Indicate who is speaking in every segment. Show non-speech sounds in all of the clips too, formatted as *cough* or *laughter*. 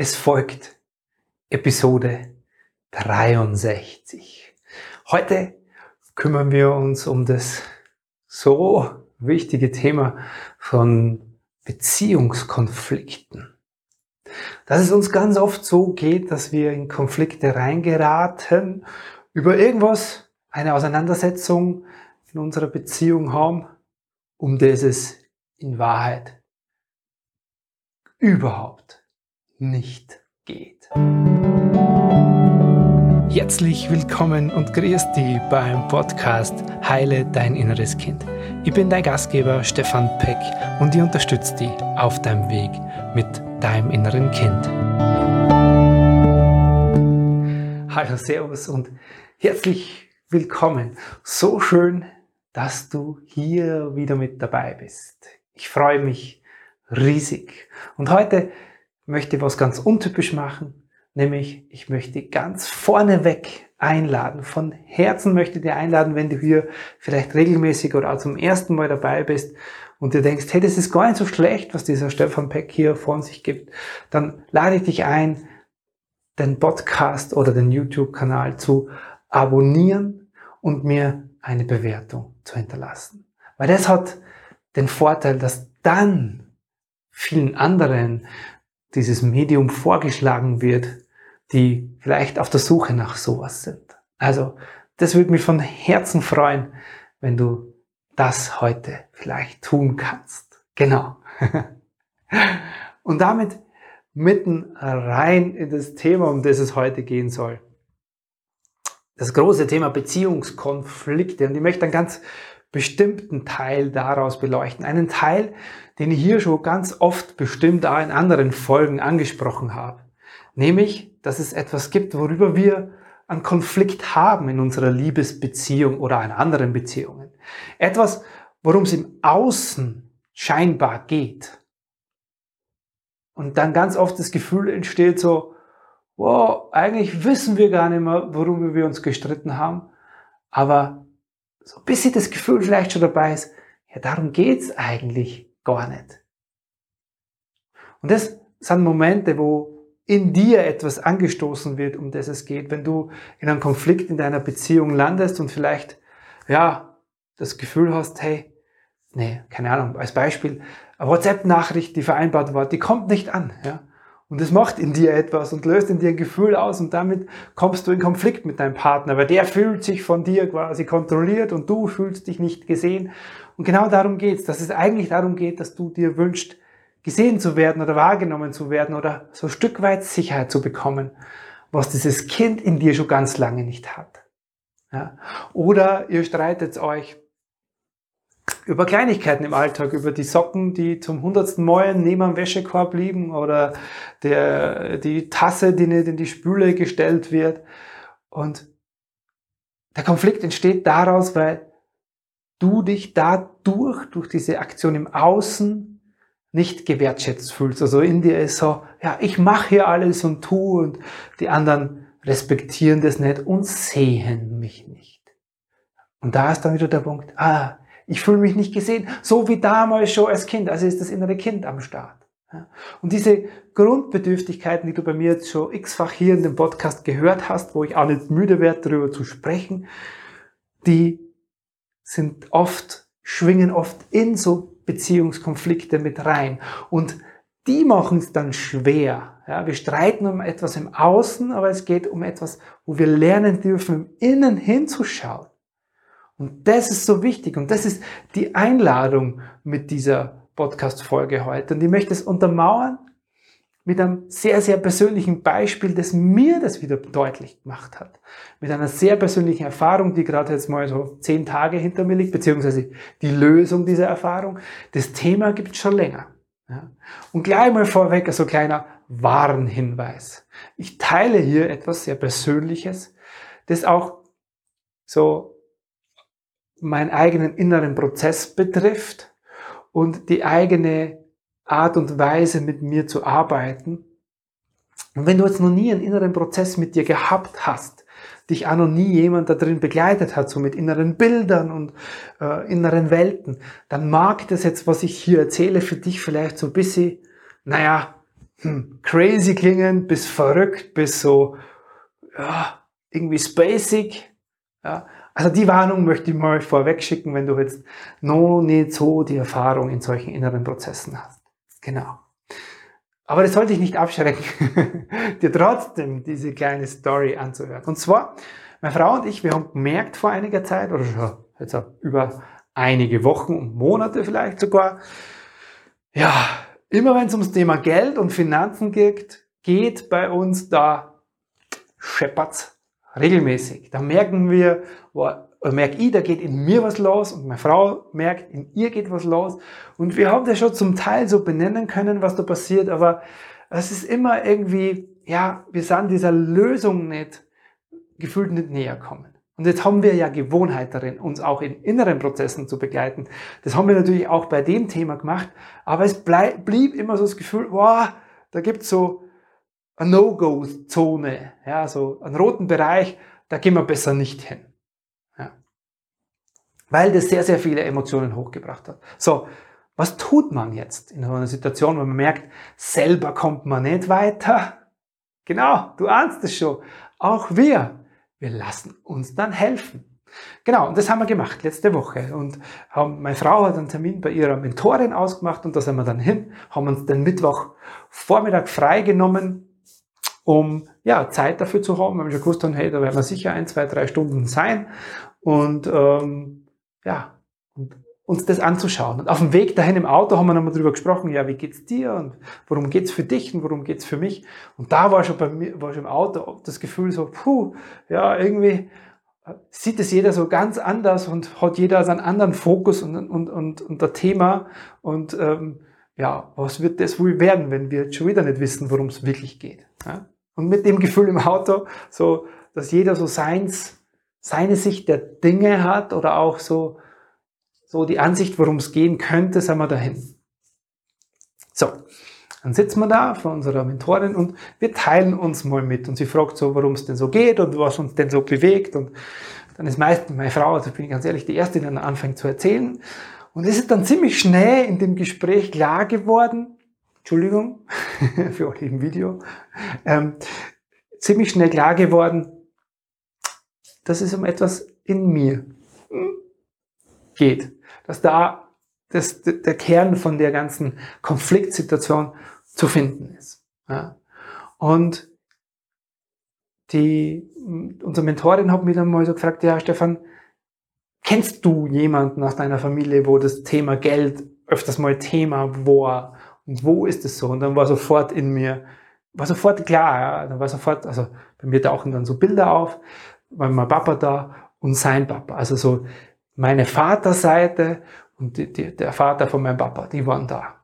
Speaker 1: Es folgt Episode 63. Heute kümmern wir uns um das so wichtige Thema von Beziehungskonflikten. Dass es uns ganz oft so geht, dass wir in Konflikte reingeraten, über irgendwas, eine Auseinandersetzung in unserer Beziehung haben, um das es in Wahrheit überhaupt nicht geht. Herzlich willkommen und grüß dich beim Podcast Heile dein inneres Kind. Ich bin dein Gastgeber Stefan Peck und ich unterstütze dich auf deinem Weg mit deinem inneren Kind. Hallo, Servus und herzlich willkommen. So schön, dass du hier wieder mit dabei bist. Ich freue mich riesig. Und heute möchte was ganz untypisch machen, nämlich ich möchte ganz vorneweg einladen. Von Herzen möchte ich dir einladen, wenn du hier vielleicht regelmäßig oder auch zum ersten Mal dabei bist und du denkst, hey, das ist gar nicht so schlecht, was dieser Stefan Peck hier von sich gibt, dann lade ich dich ein, den Podcast oder den YouTube-Kanal zu abonnieren und mir eine Bewertung zu hinterlassen. Weil das hat den Vorteil, dass dann vielen anderen dieses Medium vorgeschlagen wird, die vielleicht auf der Suche nach sowas sind. Also, das würde mich von Herzen freuen, wenn du das heute vielleicht tun kannst. Genau. *laughs* Und damit mitten rein in das Thema, um das es heute gehen soll. Das große Thema Beziehungskonflikte. Und ich möchte einen ganz bestimmten Teil daraus beleuchten. Einen Teil, den ich hier schon ganz oft bestimmt auch in anderen Folgen angesprochen habe. Nämlich, dass es etwas gibt, worüber wir einen Konflikt haben in unserer Liebesbeziehung oder in anderen Beziehungen. Etwas, worum es im Außen scheinbar geht. Und dann ganz oft das Gefühl entsteht so, wow, eigentlich wissen wir gar nicht mehr, worüber wir uns gestritten haben, aber so ein bisschen das Gefühl vielleicht schon dabei ist, ja, darum geht's eigentlich gar nicht. Und das sind Momente, wo in dir etwas angestoßen wird, um das es geht. Wenn du in einem Konflikt in deiner Beziehung landest und vielleicht, ja, das Gefühl hast, hey, nee, keine Ahnung, als Beispiel, eine WhatsApp-Nachricht, die vereinbart war, die kommt nicht an, ja. Und es macht in dir etwas und löst in dir ein Gefühl aus und damit kommst du in Konflikt mit deinem Partner, weil der fühlt sich von dir quasi kontrolliert und du fühlst dich nicht gesehen. Und genau darum geht's, dass es eigentlich darum geht, dass du dir wünschst, gesehen zu werden oder wahrgenommen zu werden oder so ein Stück weit Sicherheit zu bekommen, was dieses Kind in dir schon ganz lange nicht hat. Ja? Oder ihr streitet euch über Kleinigkeiten im Alltag, über die Socken, die zum hundertsten Mal neben dem Wäschekorb liegen oder der, die Tasse, die nicht in die Spüle gestellt wird. Und der Konflikt entsteht daraus, weil du dich dadurch, durch diese Aktion im Außen, nicht gewertschätzt fühlst. Also in dir ist so, ja, ich mache hier alles und tu und die anderen respektieren das nicht und sehen mich nicht. Und da ist dann wieder der Punkt, ah, ich fühle mich nicht gesehen, so wie damals schon als Kind. Also ist das innere Kind am Start. Und diese Grundbedürftigkeiten, die du bei mir jetzt schon x-fach hier in dem Podcast gehört hast, wo ich auch nicht müde werde, darüber zu sprechen, die sind oft, schwingen oft in so Beziehungskonflikte mit rein. Und die machen es dann schwer. Ja, wir streiten um etwas im Außen, aber es geht um etwas, wo wir lernen dürfen, im Innen hinzuschauen. Und das ist so wichtig und das ist die Einladung mit dieser Podcast-Folge heute. Und ich möchte es untermauern mit einem sehr, sehr persönlichen Beispiel, das mir das wieder deutlich gemacht hat. Mit einer sehr persönlichen Erfahrung, die gerade jetzt mal so zehn Tage hinter mir liegt, beziehungsweise die Lösung dieser Erfahrung. Das Thema gibt es schon länger. Ja. Und gleich mal vorweg so also kleiner Warnhinweis. Ich teile hier etwas sehr Persönliches, das auch so meinen eigenen inneren Prozess betrifft und die eigene Art und Weise mit mir zu arbeiten. Und wenn du jetzt noch nie einen inneren Prozess mit dir gehabt hast, dich auch noch nie jemand da drin begleitet hat, so mit inneren Bildern und äh, inneren Welten, dann mag das jetzt, was ich hier erzähle, für dich vielleicht so ein bisschen, naja, hm, crazy klingen, bis verrückt, bis so ja, irgendwie spacig. Ja. Also die Warnung möchte ich mal vorweg schicken, wenn du jetzt noch nicht so die Erfahrung in solchen inneren Prozessen hast. Genau. Aber das sollte dich nicht abschrecken, *laughs* dir trotzdem diese kleine Story anzuhören. Und zwar, meine Frau und ich, wir haben gemerkt vor einiger Zeit, oder schon jetzt über einige Wochen und Monate vielleicht sogar, ja, immer wenn es ums Thema Geld und Finanzen geht, geht bei uns da scheppert's regelmäßig. Da merken wir, oder merke ich, da geht in mir was los und meine Frau merkt, in ihr geht was los. Und wir haben das schon zum Teil so benennen können, was da passiert, aber es ist immer irgendwie, ja, wir sind dieser Lösung nicht, gefühlt nicht näher kommen. Und jetzt haben wir ja Gewohnheit darin, uns auch in inneren Prozessen zu begleiten. Das haben wir natürlich auch bei dem Thema gemacht, aber es blieb immer so das Gefühl, wow, da gibt's so No-Go-Zone, ja, so einen roten Bereich, da gehen wir besser nicht hin. Ja. Weil das sehr, sehr viele Emotionen hochgebracht hat. So, was tut man jetzt in so einer Situation, wo man merkt, selber kommt man nicht weiter? Genau, du ahnst es schon. Auch wir wir lassen uns dann helfen. Genau, und das haben wir gemacht letzte Woche. Und haben, meine Frau hat einen Termin bei ihrer Mentorin ausgemacht und da sind wir dann hin, haben uns den Mittwoch Vormittag freigenommen, um ja, Zeit dafür zu haben. Wir haben schon gewusst, hey, da werden wir sicher ein, zwei, drei Stunden sein. Und ähm, ja, und uns das anzuschauen. Und auf dem Weg dahin im Auto haben wir nochmal drüber gesprochen, ja, wie geht's dir und worum geht's für dich und worum geht's für mich? Und da war schon bei mir, war schon im Auto das Gefühl so, puh, ja, irgendwie sieht es jeder so ganz anders und hat jeder seinen anderen Fokus und, und, und, und der Thema. Und ähm, ja, was wird das wohl werden, wenn wir jetzt schon wieder nicht wissen, worum es wirklich geht? Ja? Und mit dem Gefühl im Auto, so, dass jeder so seins, seine Sicht der Dinge hat oder auch so so die Ansicht, worum es gehen könnte, sind wir dahin. So, dann sitzen wir da vor unserer Mentorin und wir teilen uns mal mit. Und sie fragt so, worum es denn so geht und was uns denn so bewegt. Und dann ist meistens meine Frau, also bin ich ganz ehrlich, die Erste, die dann anfängt zu erzählen. Und es ist dann ziemlich schnell in dem Gespräch klar geworden, Entschuldigung *laughs* für euch im Video, ähm, ziemlich schnell klar geworden, dass es um etwas in mir geht dass da das, der Kern von der ganzen Konfliktsituation zu finden ist. Ja. Und die, unsere Mentorin hat mich dann mal so gefragt, ja Stefan, kennst du jemanden aus deiner Familie, wo das Thema Geld öfters mal Thema war? Und wo ist es so? Und dann war sofort in mir, war sofort klar, ja, dann war sofort, also bei mir tauchen dann so Bilder auf, war mein Papa da und sein Papa. Also so meine Vaterseite und die, die, der Vater von meinem Papa, die waren da.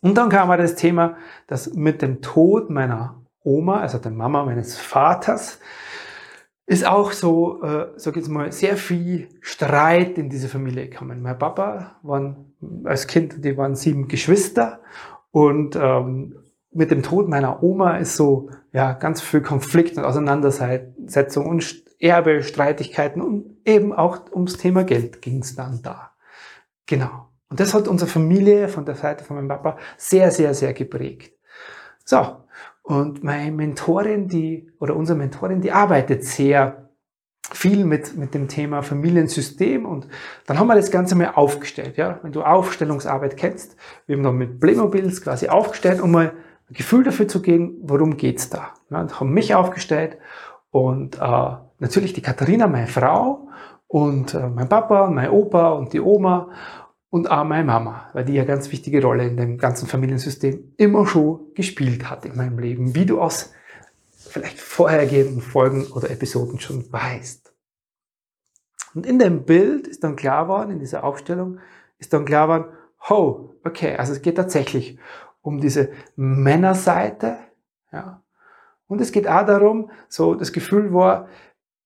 Speaker 1: Und dann kam aber das Thema, dass mit dem Tod meiner Oma, also der Mama meines Vaters, ist auch so, äh, sag ich jetzt mal, sehr viel Streit in diese Familie gekommen. Mein Papa waren als Kind, die waren sieben Geschwister und ähm, mit dem Tod meiner Oma ist so ja ganz viel Konflikt und Auseinandersetzung und Erbe, Streitigkeiten und eben auch ums Thema Geld ging es dann da. Genau. Und das hat unsere Familie von der Seite von meinem Papa sehr, sehr, sehr geprägt. So. Und meine Mentorin, die, oder unsere Mentorin, die arbeitet sehr viel mit, mit dem Thema Familiensystem und dann haben wir das Ganze mal aufgestellt, ja. Wenn du Aufstellungsarbeit kennst, wir haben dann mit Playmobils quasi aufgestellt, um mal ein Gefühl dafür zu geben, worum geht's da. Ja, und haben mich aufgestellt und äh, natürlich die Katharina, meine Frau, und äh, mein Papa, mein Opa und die Oma und auch meine Mama, weil die ja ganz wichtige Rolle in dem ganzen Familiensystem immer schon gespielt hat in meinem Leben, wie du aus vielleicht vorhergehenden Folgen oder Episoden schon weißt. Und in dem Bild ist dann klar geworden, in dieser Aufstellung, ist dann klar geworden, oh, okay, also es geht tatsächlich um diese Männerseite, ja. Und es geht auch darum, so das Gefühl war,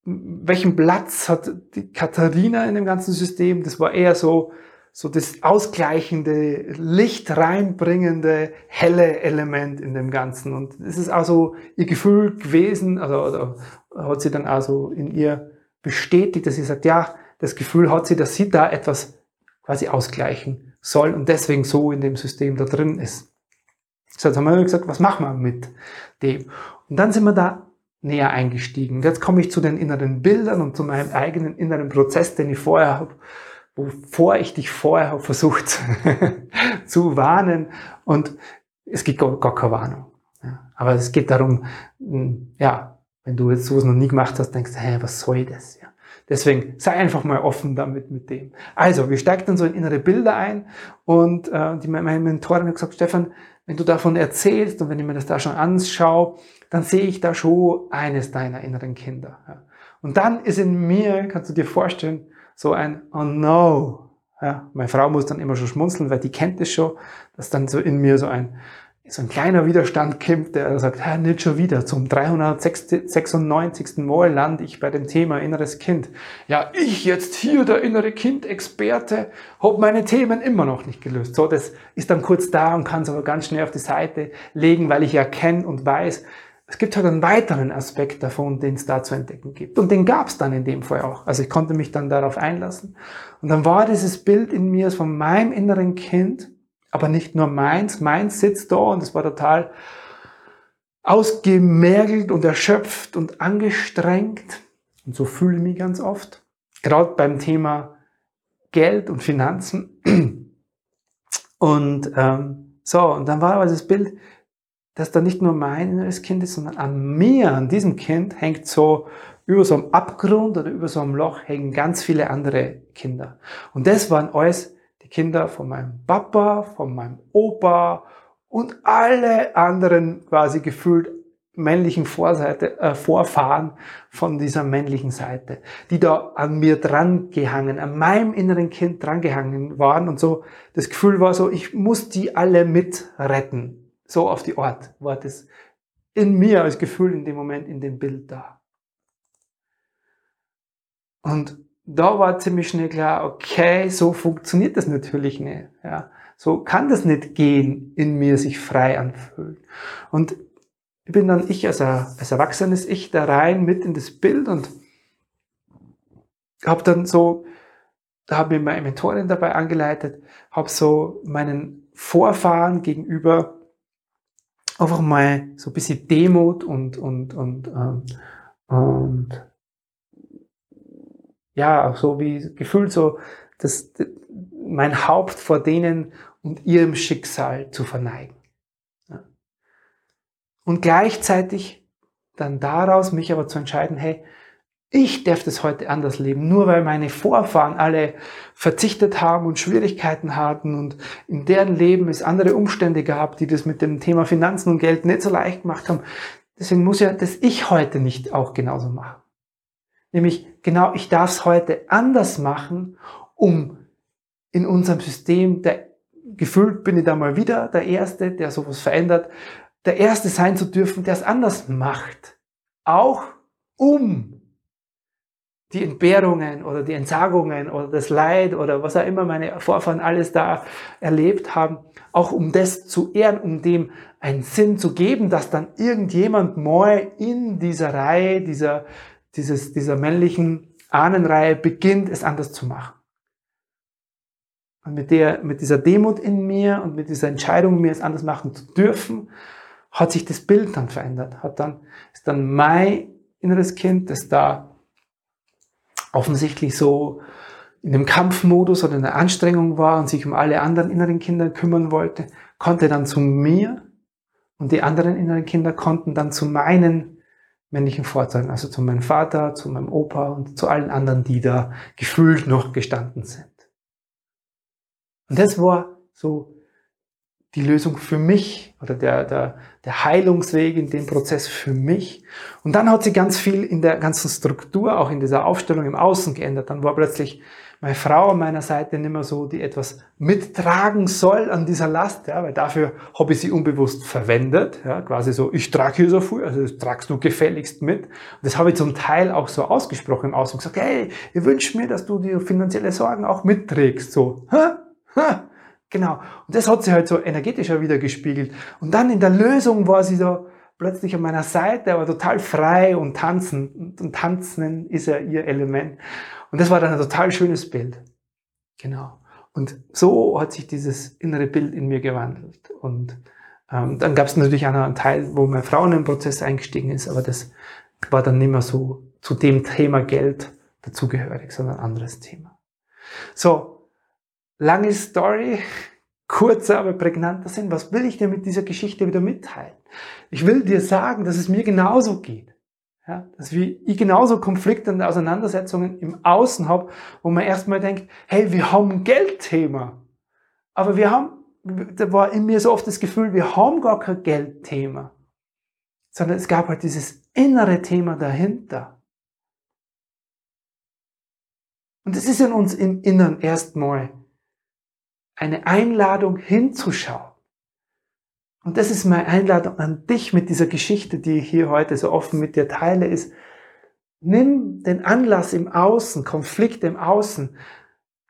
Speaker 1: welchen Platz hat die Katharina in dem ganzen System? Das war eher so, so das ausgleichende, Licht reinbringende, helle Element in dem Ganzen. Und es ist auch so ihr Gefühl gewesen, also, oder hat sie dann also in ihr bestätigt, dass sie sagt, ja, das Gefühl hat sie, dass sie da etwas quasi ausgleichen soll und deswegen so in dem System da drin ist. So, jetzt haben wir gesagt, was machen wir mit dem? Und dann sind wir da näher eingestiegen. Jetzt komme ich zu den inneren Bildern und zu meinem eigenen inneren Prozess, den ich vorher habe, wovor ich dich vorher *laughs* versucht zu warnen. Und es gibt gar, gar keine Warnung. Ja, aber es geht darum, ja, wenn du jetzt sowas noch nie gemacht hast, denkst du, hä, was soll das? Ja. Deswegen sei einfach mal offen damit mit dem. Also, wir steigen dann so in innere Bilder ein und äh, die, meine Mentorin hat gesagt, Stefan, wenn du davon erzählst und wenn ich mir das da schon anschaue, dann sehe ich da schon eines deiner inneren Kinder. Ja. Und dann ist in mir, kannst du dir vorstellen, so ein Oh no. Ja, meine Frau muss dann immer schon schmunzeln, weil die kennt es schon, dass dann so in mir so ein so ein kleiner Widerstand kommt, der sagt, Herr, nicht schon wieder, zum 396. Mal lande ich bei dem Thema inneres Kind. Ja, ich jetzt hier, der innere Kind-Experte, habe meine Themen immer noch nicht gelöst. So, das ist dann kurz da und kann es aber ganz schnell auf die Seite legen, weil ich ja kenne und weiß, es gibt halt einen weiteren Aspekt davon, den es da zu entdecken gibt. Und den gab es dann in dem Fall auch. Also ich konnte mich dann darauf einlassen. Und dann war dieses Bild in mir von meinem inneren Kind, aber nicht nur meins. Meins sitzt da und es war total ausgemergelt und erschöpft und angestrengt. Und so fühle ich mich ganz oft. Gerade beim Thema Geld und Finanzen. *clears throat* Und ähm, so, und dann war aber das Bild, dass da nicht nur mein inneres Kind ist, sondern an mir, an diesem Kind, hängt so über so einem Abgrund oder über so einem Loch hängen ganz viele andere Kinder. Und das waren alles Kinder von meinem Papa, von meinem Opa und alle anderen quasi gefühlt männlichen Vorseite, äh, Vorfahren von dieser männlichen Seite, die da an mir dran gehangen, an meinem inneren Kind dran gehangen waren und so das Gefühl war so, ich muss die alle mitretten. So auf die Art war das in mir als Gefühl in dem Moment in dem Bild da. Und da war ziemlich schnell klar, okay, so funktioniert das natürlich nicht. Ja, so kann das nicht gehen, in mir sich frei anfühlen. Und ich bin dann ich als, als erwachsenes Ich da rein mit in das Bild und habe dann so, da habe mir meine Mentorin dabei angeleitet, habe so meinen Vorfahren gegenüber einfach mal so ein bisschen Demut und, und, und, ähm, und ja, so wie gefühlt so, das, mein Haupt vor denen und ihrem Schicksal zu verneigen. Ja. Und gleichzeitig dann daraus mich aber zu entscheiden, hey, ich darf das heute anders leben, nur weil meine Vorfahren alle verzichtet haben und Schwierigkeiten hatten und in deren Leben es andere Umstände gab, die das mit dem Thema Finanzen und Geld nicht so leicht gemacht haben. Deswegen muss ja das ich heute nicht auch genauso machen. Nämlich genau, ich darf es heute anders machen, um in unserem System, der, gefühlt bin ich da mal wieder der Erste, der sowas verändert, der Erste sein zu dürfen, der es anders macht. Auch um die Entbehrungen oder die Entsagungen oder das Leid oder was auch immer meine Vorfahren alles da erlebt haben, auch um das zu ehren, um dem einen Sinn zu geben, dass dann irgendjemand mal in dieser Reihe, dieser, dieses, dieser männlichen Ahnenreihe beginnt, es anders zu machen. Und mit, der, mit dieser Demut in mir und mit dieser Entscheidung, mir es anders machen zu dürfen, hat sich das Bild dann verändert. Hat dann, ist dann mein inneres Kind, das da offensichtlich so in dem Kampfmodus oder in der Anstrengung war und sich um alle anderen inneren Kinder kümmern wollte, konnte dann zu mir und die anderen inneren Kinder konnten dann zu meinen männlichen Vorzeigen, also zu meinem Vater, zu meinem Opa und zu allen anderen, die da gefühlt noch gestanden sind. Und das war so die Lösung für mich oder der, der, der Heilungsweg in dem Prozess für mich. Und dann hat sich ganz viel in der ganzen Struktur, auch in dieser Aufstellung im Außen geändert. Dann war plötzlich meine Frau an meiner Seite nicht mehr so, die etwas mittragen soll an dieser Last, ja, weil dafür habe ich sie unbewusst verwendet, ja, quasi so, ich trage hier so viel, also das tragst du gefälligst mit. Und das habe ich zum Teil auch so ausgesprochen im Außen, gesagt, hey, ich wünsche mir, dass du die finanzielle Sorgen auch mitträgst, so, ha, ha, genau. Und das hat sie halt so energetischer wieder gespiegelt. Und dann in der Lösung war sie so, plötzlich an meiner Seite, aber total frei und tanzen. Und tanzen ist ja ihr Element. Und das war dann ein total schönes Bild. Genau. Und so hat sich dieses innere Bild in mir gewandelt. Und Ähm, dann gab es natürlich auch noch einen Teil, wo meine Frau in den Prozess eingestiegen ist, aber das war dann nicht mehr so zu dem Thema Geld dazugehörig, sondern ein anderes Thema. So, lange Story, kurzer, aber prägnanter Sinn. Was will ich dir mit dieser Geschichte wieder mitteilen? Ich will dir sagen, dass es mir genauso geht. Ja, dass ich genauso Konflikte und Auseinandersetzungen im Außen habe, wo man erstmal denkt, hey, wir haben ein Geldthema. Aber wir haben, da war in mir so oft das Gefühl, wir haben gar kein Geldthema. Sondern es gab halt dieses innere Thema dahinter. Und es ist in uns im Innern erstmal eine Einladung hinzuschauen. Und das ist meine Einladung an dich mit dieser Geschichte, die ich hier heute so offen mit dir teile, ist, nimm den Anlass im Außen, Konflikte im Außen,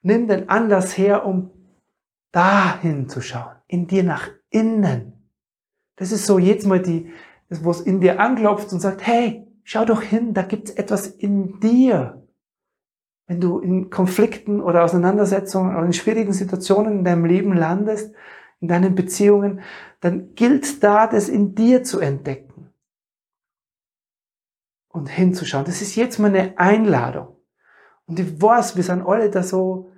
Speaker 1: nimm den Anlass her, um dahin zu schauen, in dir nach innen. Das ist so jetzt mal die, wo es in dir anklopft und sagt, hey, schau doch hin, da gibt's etwas in dir wenn du in Konflikten oder Auseinandersetzungen oder in schwierigen Situationen in deinem Leben landest, in deinen Beziehungen, dann gilt da, das in dir zu entdecken und hinzuschauen. Das ist jetzt mal eine Einladung. Und ich weiß, wir sind alle da so,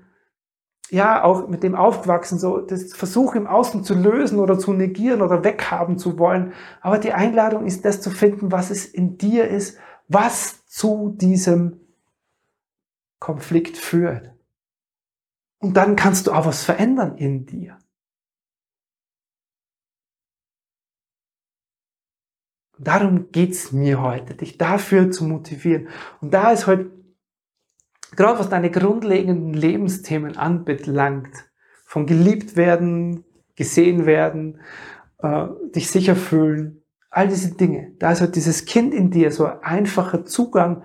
Speaker 1: ja, auch mit dem aufgewachsen, so das Versuch im Außen zu lösen oder zu negieren oder weghaben zu wollen. Aber die Einladung ist, das zu finden, was es in dir ist, was zu diesem Konflikt führt. Und dann kannst du auch was verändern in dir. Darum geht's mir heute, dich dafür zu motivieren. Und da ist heute, gerade was deine grundlegenden Lebensthemen anbelangt, von geliebt werden, gesehen werden, äh, dich sicher fühlen, all diese Dinge, da ist heute dieses Kind in dir, so ein einfacher Zugang,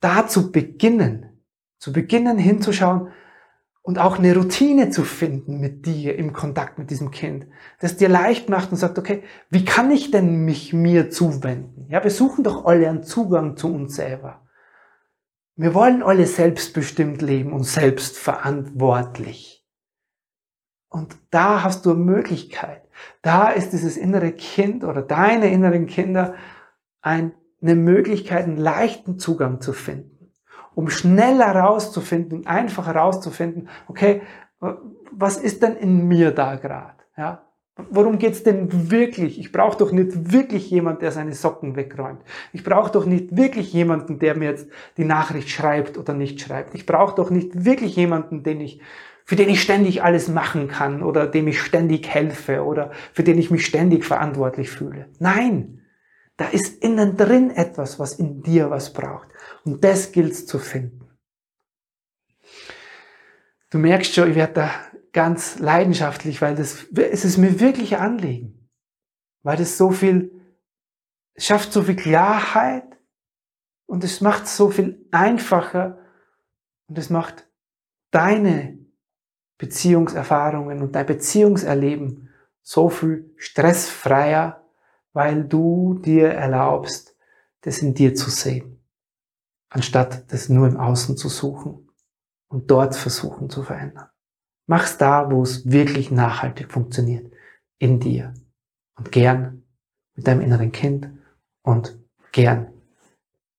Speaker 1: da zu beginnen, zu beginnen hinzuschauen und auch eine Routine zu finden mit dir im Kontakt mit diesem Kind, das dir leicht macht und sagt, okay, wie kann ich denn mich mir zuwenden? Ja, wir suchen doch alle einen Zugang zu uns selber. Wir wollen alle selbstbestimmt leben und selbstverantwortlich. Und da hast du eine Möglichkeit. Da ist dieses innere Kind oder deine inneren Kinder eine Möglichkeit, einen leichten Zugang zu finden um schnell herauszufinden, einfach herauszufinden, okay, was ist denn in mir da gerade? Ja? Worum geht's denn wirklich? Ich brauche doch nicht wirklich jemand, der seine Socken wegräumt. Ich brauche doch nicht wirklich jemanden, der mir jetzt die Nachricht schreibt oder nicht schreibt. Ich brauche doch nicht wirklich jemanden, den ich, für den ich ständig alles machen kann oder dem ich ständig helfe oder für den ich mich ständig verantwortlich fühle. Nein, da ist innen drin etwas, was in dir was braucht. Und das gilt es zu finden. Du merkst schon, ich werde da ganz leidenschaftlich, weil das, es ist mir wirklich ein Anliegen. Weil das so viel, schafft so viel Klarheit und es macht es so viel einfacher und es macht deine Beziehungserfahrungen und dein Beziehungserleben so viel stressfreier, weil du dir erlaubst, das in dir zu sehen anstatt das nur im Außen zu suchen und dort versuchen zu verändern. Mach's da, wo es wirklich nachhaltig funktioniert, in dir und gern mit deinem inneren Kind und gern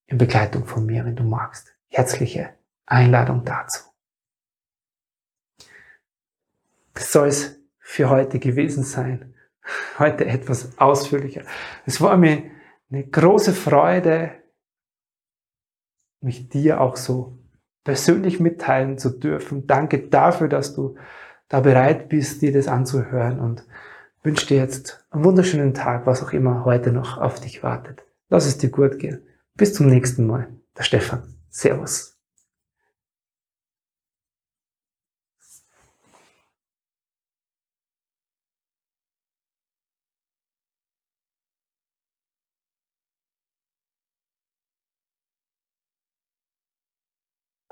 Speaker 1: in Begleitung von mir, wenn du magst. Herzliche Einladung dazu. Das soll es für heute gewesen sein. Heute etwas ausführlicher. Es war mir eine große Freude, mich dir auch so persönlich mitteilen zu dürfen. Danke dafür, dass du da bereit bist, dir das anzuhören und wünsche dir jetzt einen wunderschönen Tag, was auch immer heute noch auf dich wartet. Lass es dir gut gehen. Bis zum nächsten Mal. Der Stefan. Servus.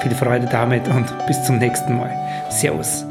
Speaker 1: Viel Freude damit und bis zum nächsten Mal. Servus.